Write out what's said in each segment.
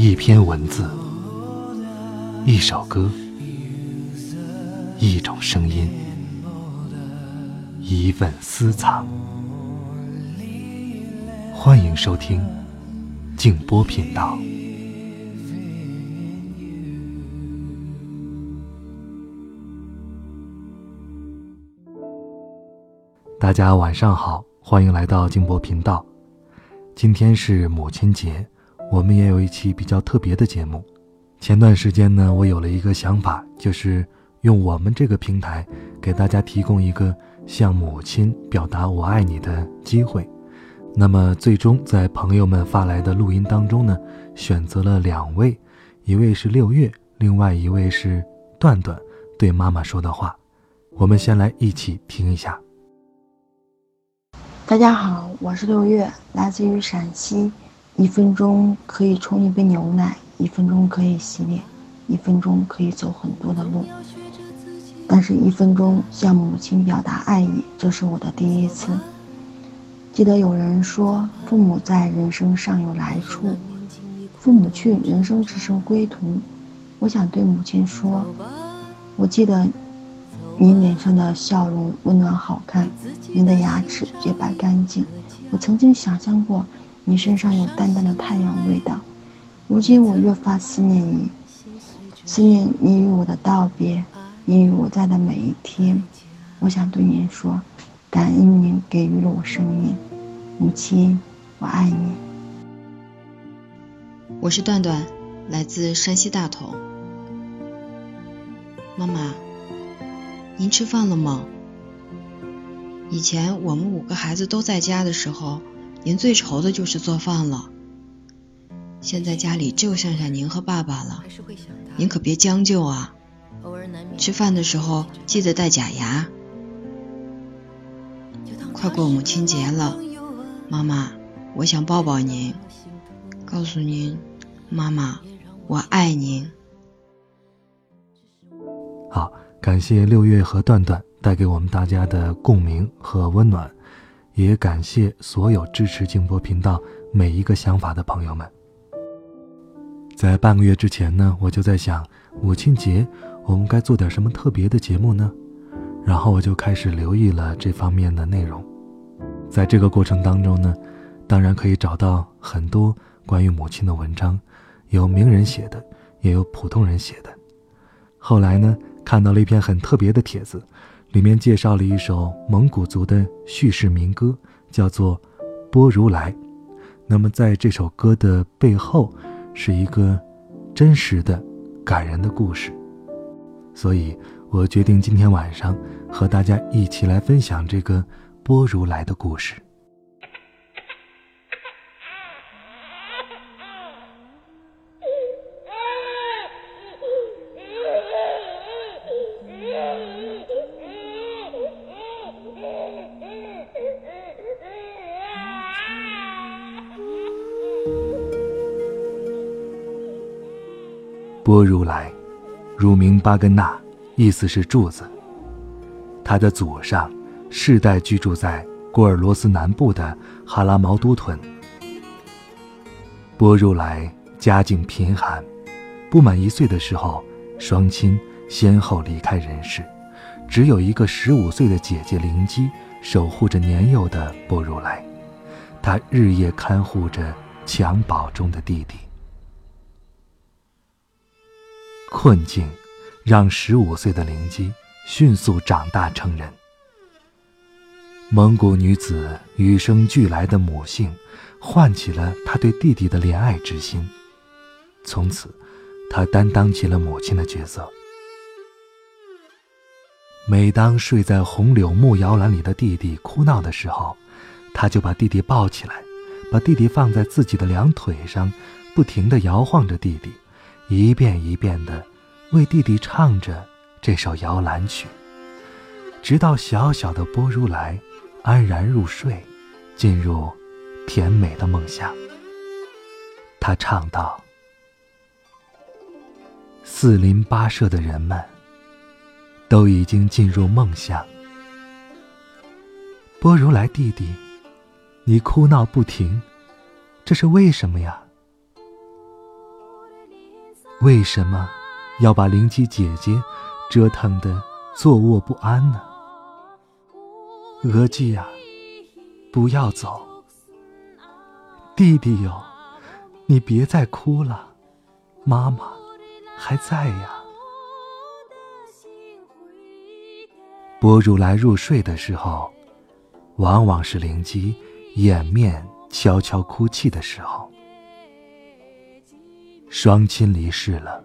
一篇文字，一首歌，一种声音，一份私藏。欢迎收听静波频道。大家晚上好，欢迎来到静波频道。今天是母亲节，我们也有一期比较特别的节目。前段时间呢，我有了一个想法，就是用我们这个平台给大家提供一个向母亲表达“我爱你”的机会。那么，最终在朋友们发来的录音当中呢，选择了两位，一位是六月，另外一位是段段对妈妈说的话。我们先来一起听一下。大家好，我是六月，来自于陕西。一分钟可以冲一杯牛奶，一分钟可以洗脸，一分钟可以走很多的路。但是，一分钟向母亲表达爱意，这是我的第一次。记得有人说，父母在，人生尚有来处；父母去，人生只剩归途。我想对母亲说，我记得。您脸上的笑容温暖好看，您的牙齿洁白干净。我曾经想象过，你身上有淡淡的太阳味道。如今我越发思念你，思念你与我的道别，你与我在的每一天。我想对您说，感恩您给予了我生命，母亲，我爱你。我是段段，来自山西大同。妈妈。您吃饭了吗？以前我们五个孩子都在家的时候，您最愁的就是做饭了。现在家里就剩下您和爸爸了，您可别将就啊！吃饭的时候记得戴假牙。快过母亲节了，妈妈，我想抱抱您，告诉您，妈妈，我爱您。好。感谢六月和段段带给我们大家的共鸣和温暖，也感谢所有支持静波频道每一个想法的朋友们。在半个月之前呢，我就在想母亲节我们该做点什么特别的节目呢？然后我就开始留意了这方面的内容。在这个过程当中呢，当然可以找到很多关于母亲的文章，有名人写的，也有普通人写的。后来呢？看到了一篇很特别的帖子，里面介绍了一首蒙古族的叙事民歌，叫做《波如来》。那么在这首歌的背后，是一个真实的、感人的故事。所以我决定今天晚上和大家一起来分享这个波如来的故事。波如来，乳名巴根纳，意思是柱子。他的祖上世代居住在郭尔罗斯南部的哈拉毛都屯。波如来家境贫寒，不满一岁的时候，双亲先后离开人世，只有一个十五岁的姐姐灵姬守护着年幼的波如来，她日夜看护着襁褓中的弟弟。困境，让十五岁的灵机迅速长大成人。蒙古女子与生俱来的母性，唤起了她对弟弟的怜爱之心。从此，她担当起了母亲的角色。每当睡在红柳木摇篮里的弟弟哭闹的时候，她就把弟弟抱起来，把弟弟放在自己的两腿上，不停地摇晃着弟弟。一遍一遍地为弟弟唱着这首摇篮曲，直到小小的波如来安然入睡，进入甜美的梦乡。他唱道：“四邻八舍的人们都已经进入梦乡，波如来弟弟，你哭闹不停，这是为什么呀？”为什么要把灵姬姐姐折腾的坐卧不安呢？额吉呀，不要走。弟弟哟，你别再哭了，妈妈还在呀。波如来入睡的时候，往往是灵姬掩面悄悄哭泣的时候。双亲离世了，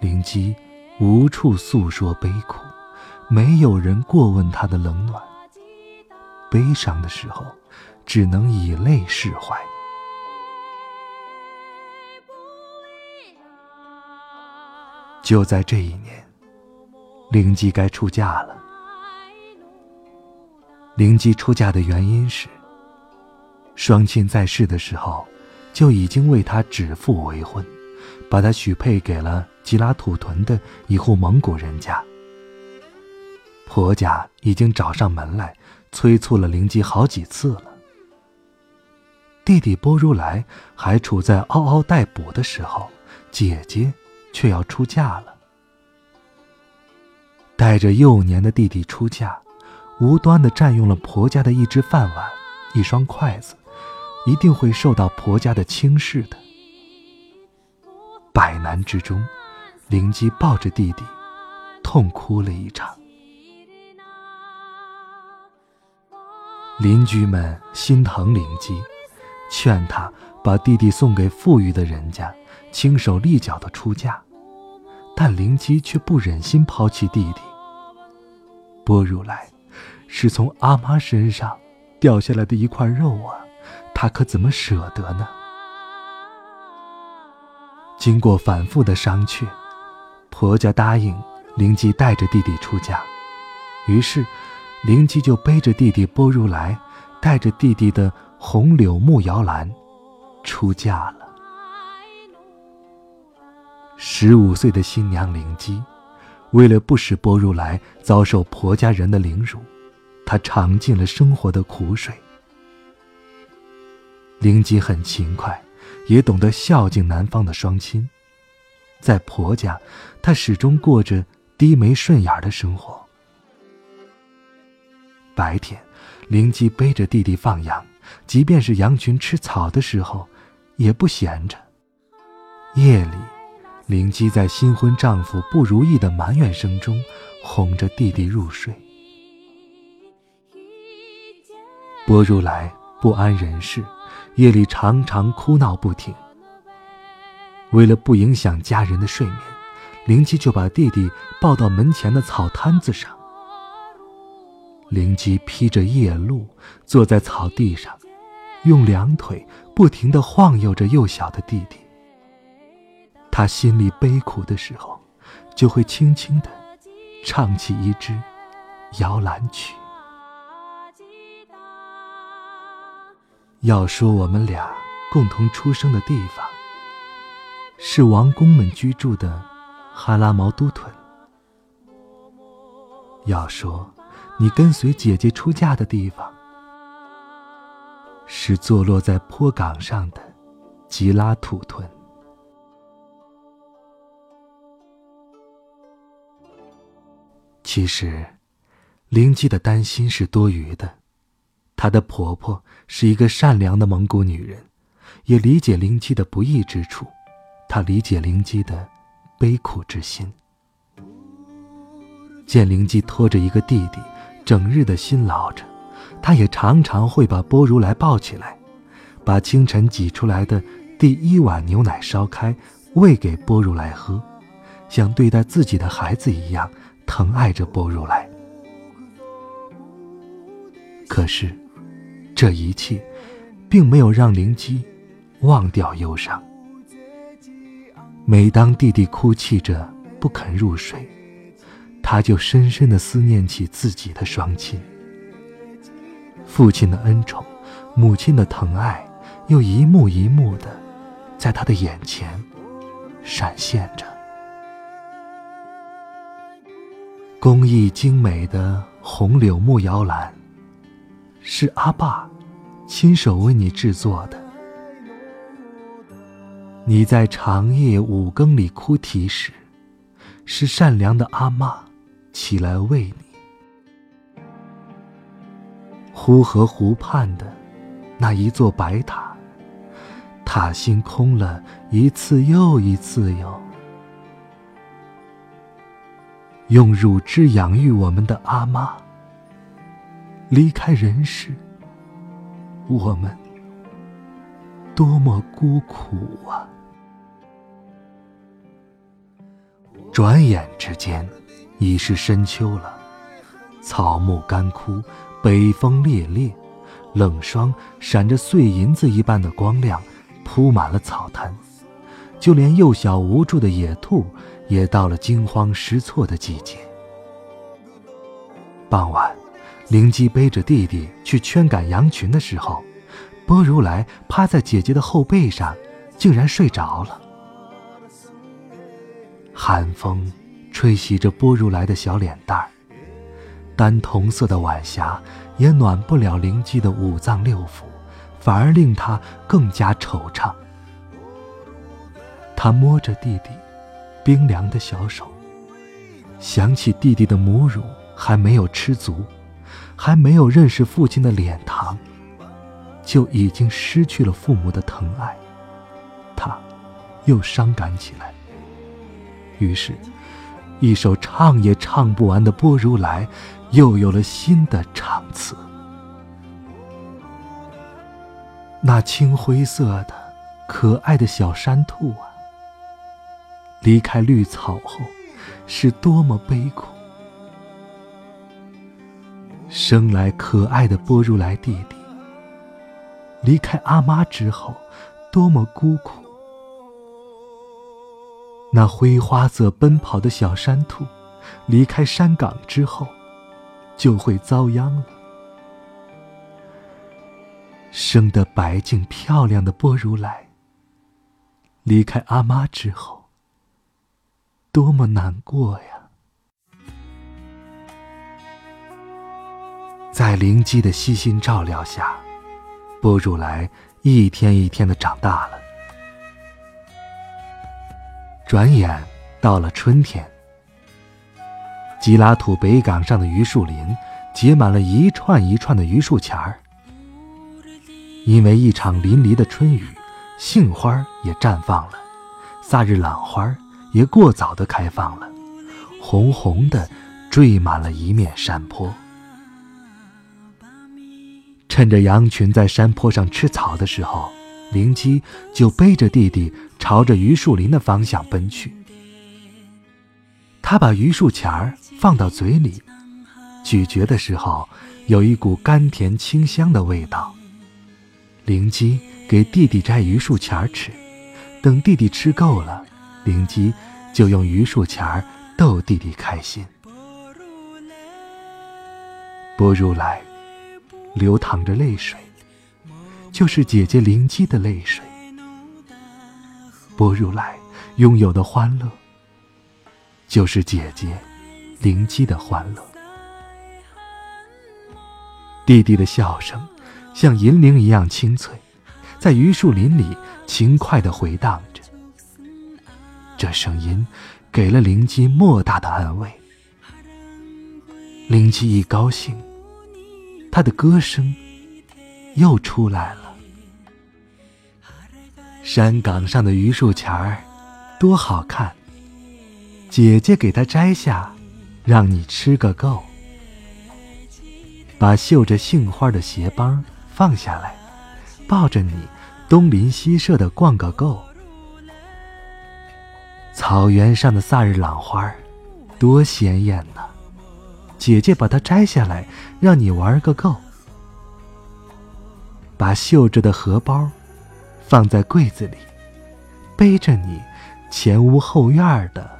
灵姬无处诉说悲苦，没有人过问她的冷暖。悲伤的时候，只能以泪释怀。就在这一年，灵姬该出嫁了。灵姬出嫁的原因是，双亲在世的时候，就已经为他指腹为婚，把他许配给了吉拉土屯的一户蒙古人家。婆家已经找上门来。催促了灵吉好几次了。弟弟波如来还处在嗷嗷待哺的时候，姐姐却要出嫁了。带着幼年的弟弟出嫁，无端的占用了婆家的一只饭碗、一双筷子，一定会受到婆家的轻视的。百难之中，灵姬抱着弟弟，痛哭了一场。邻居们心疼灵姬，劝他把弟弟送给富裕的人家，轻手利脚的出嫁。但灵姬却不忍心抛弃弟弟。波如来，是从阿妈身上掉下来的一块肉啊，他可怎么舍得呢？经过反复的商榷，婆家答应灵姬带着弟弟出嫁。于是。灵姬就背着弟弟波如来，带着弟弟的红柳木摇篮，出嫁了。十五岁的新娘灵姬，为了不使波如来遭受婆家人的凌辱，她尝尽了生活的苦水。灵姬很勤快，也懂得孝敬男方的双亲，在婆家，她始终过着低眉顺眼的生活。白天，灵姬背着弟弟放羊，即便是羊群吃草的时候，也不闲着。夜里，灵姬在新婚丈夫不如意的埋怨声中，哄着弟弟入睡。波如来不安人事，夜里常常哭闹不停。为了不影响家人的睡眠，灵姬就把弟弟抱到门前的草摊子上。灵姬披着夜露，坐在草地上，用两腿不停地晃悠着幼小的弟弟。他心里悲苦的时候，就会轻轻地唱起一支摇篮曲。要说我们俩共同出生的地方，是王公们居住的哈拉毛都屯。要说。你跟随姐姐出嫁的地方，是坐落在坡岗上的吉拉土屯。其实，灵姬的担心是多余的。她的婆婆是一个善良的蒙古女人，也理解灵姬的不易之处，她理解灵姬的悲苦之心。见灵姬拖着一个弟弟。整日的辛劳着，她也常常会把波如来抱起来，把清晨挤出来的第一碗牛奶烧开，喂给波如来喝，像对待自己的孩子一样疼爱着波如来。可是，这一切，并没有让灵姬忘掉忧伤。每当弟弟哭泣着不肯入睡，他就深深的思念起自己的双亲，父亲的恩宠，母亲的疼爱，又一幕一幕的，在他的眼前闪现着。工艺精美的红柳木摇篮，是阿爸亲手为你制作的。你在长夜五更里哭啼时，是善良的阿妈起来喂你。呼河湖畔的那一座白塔，塔心空了一次又一次哟。用乳汁养育我们的阿妈离开人世，我们多么孤苦啊！转眼之间，已是深秋了，草木干枯，北风烈烈，冷霜闪着碎银子一般的光亮，铺满了草滩。就连幼小无助的野兔，也到了惊慌失措的季节。傍晚，灵姬背着弟弟去圈赶羊群的时候，波如来趴在姐姐的后背上，竟然睡着了。寒风吹袭着波如来的小脸蛋儿，丹铜色的晚霞也暖不了灵姬的五脏六腑，反而令他更加惆怅。他摸着弟弟冰凉的小手，想起弟弟的母乳还没有吃足，还没有认识父亲的脸庞，就已经失去了父母的疼爱，他又伤感起来。于是，一首唱也唱不完的《波如来》，又有了新的唱词。那青灰色的、可爱的小山兔啊，离开绿草后，是多么悲苦！生来可爱的波如来弟弟，离开阿妈之后，多么孤苦！那灰花色奔跑的小山兔，离开山岗之后，就会遭殃了。生得白净漂亮的波如来，离开阿妈之后，多么难过呀！在灵机的悉心照料下，波如来一天一天的长大了。转眼到了春天，吉拉土北岗上的榆树林结满了一串一串的榆树钱儿。因为一场淋漓的春雨，杏花也绽放了，萨日朗花也过早的开放了，红红的缀满了一面山坡。趁着羊群在山坡上吃草的时候。灵姬就背着弟弟朝着榆树林的方向奔去。他把榆树钱儿放到嘴里，咀嚼的时候有一股甘甜清香的味道。灵姬给弟弟摘榆树钱儿吃，等弟弟吃够了，灵姬就用榆树钱儿逗弟弟开心。不如来流淌着泪水。就是姐姐灵姬的泪水，波如来拥有的欢乐，就是姐姐灵姬的欢乐。弟弟的笑声像银铃一样清脆，在榆树林里轻快地回荡着。这声音给了灵姬莫大的安慰。灵姬一高兴，她的歌声又出来了。山岗上的榆树钱儿，多好看！姐姐给它摘下，让你吃个够。把绣着杏花的鞋帮放下来，抱着你东邻西舍的逛个够。草原上的萨日朗花，多鲜艳呐！姐姐把它摘下来，让你玩个够。把绣着的荷包。放在柜子里，背着你前屋后院的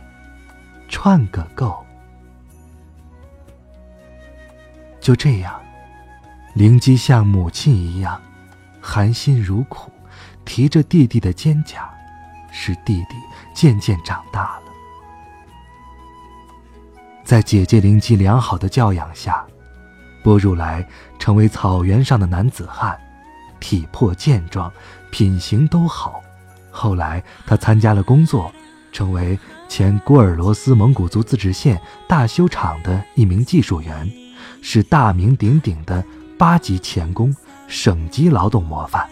串个够。就这样，灵姬像母亲一样含辛茹苦，提着弟弟的肩胛，使弟弟渐渐长大了。在姐姐灵姬良好的教养下，波如来成为草原上的男子汉。体魄健壮，品行都好，后来他参加了工作，成为前郭尔罗斯蒙古族自治县大修厂的一名技术员，是大名鼎鼎的八级钳工，省级劳动模范。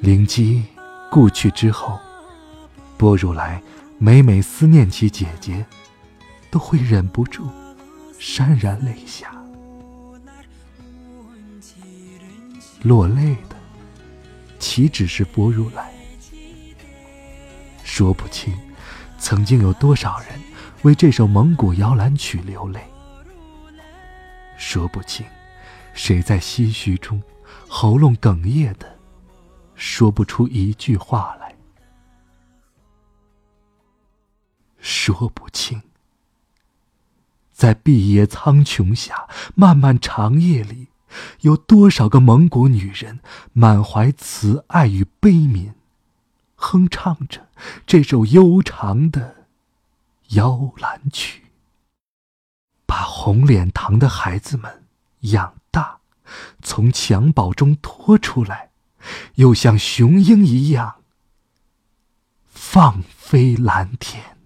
灵姬故去之后，波如来每每思念起姐姐，都会忍不住潸然泪下。落泪的，岂止是波如来？说不清，曾经有多少人为这首蒙古摇篮曲流泪。说不清，谁在唏嘘中喉咙哽咽的。说不出一句话来，说不清。在碧野苍穹下，漫漫长夜里，有多少个蒙古女人满怀慈爱与悲悯，哼唱着这首悠长的摇篮曲，把红脸膛的孩子们养大，从襁褓中拖出来。又像雄鹰一样放飞蓝天。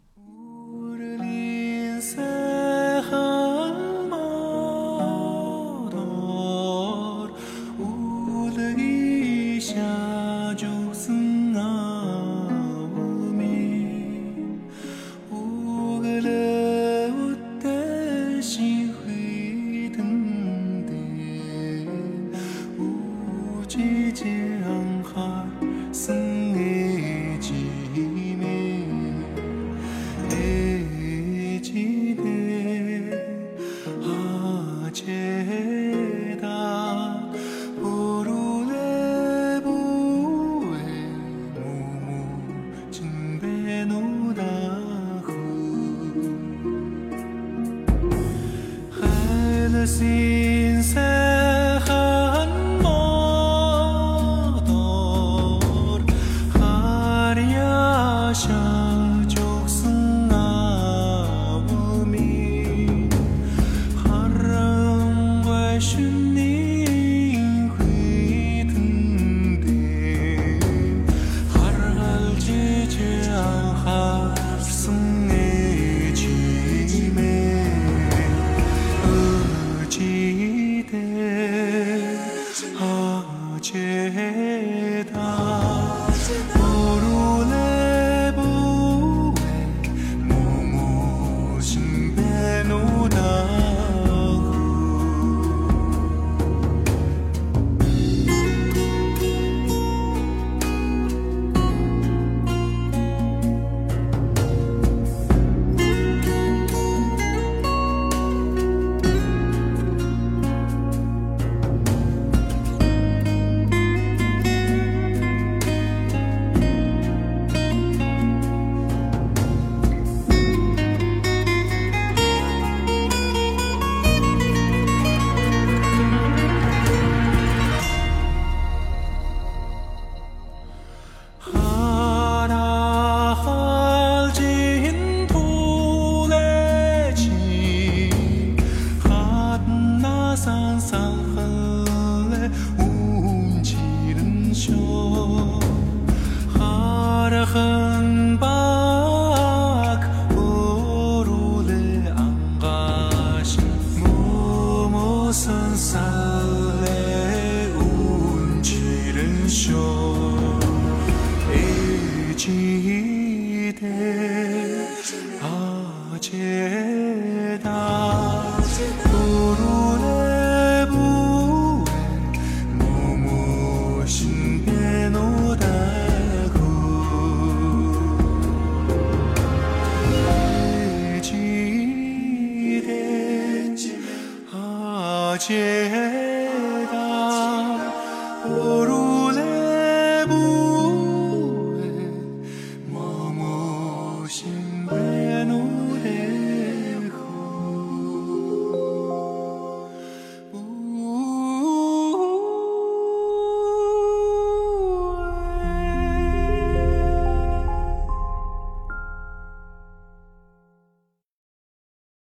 解答。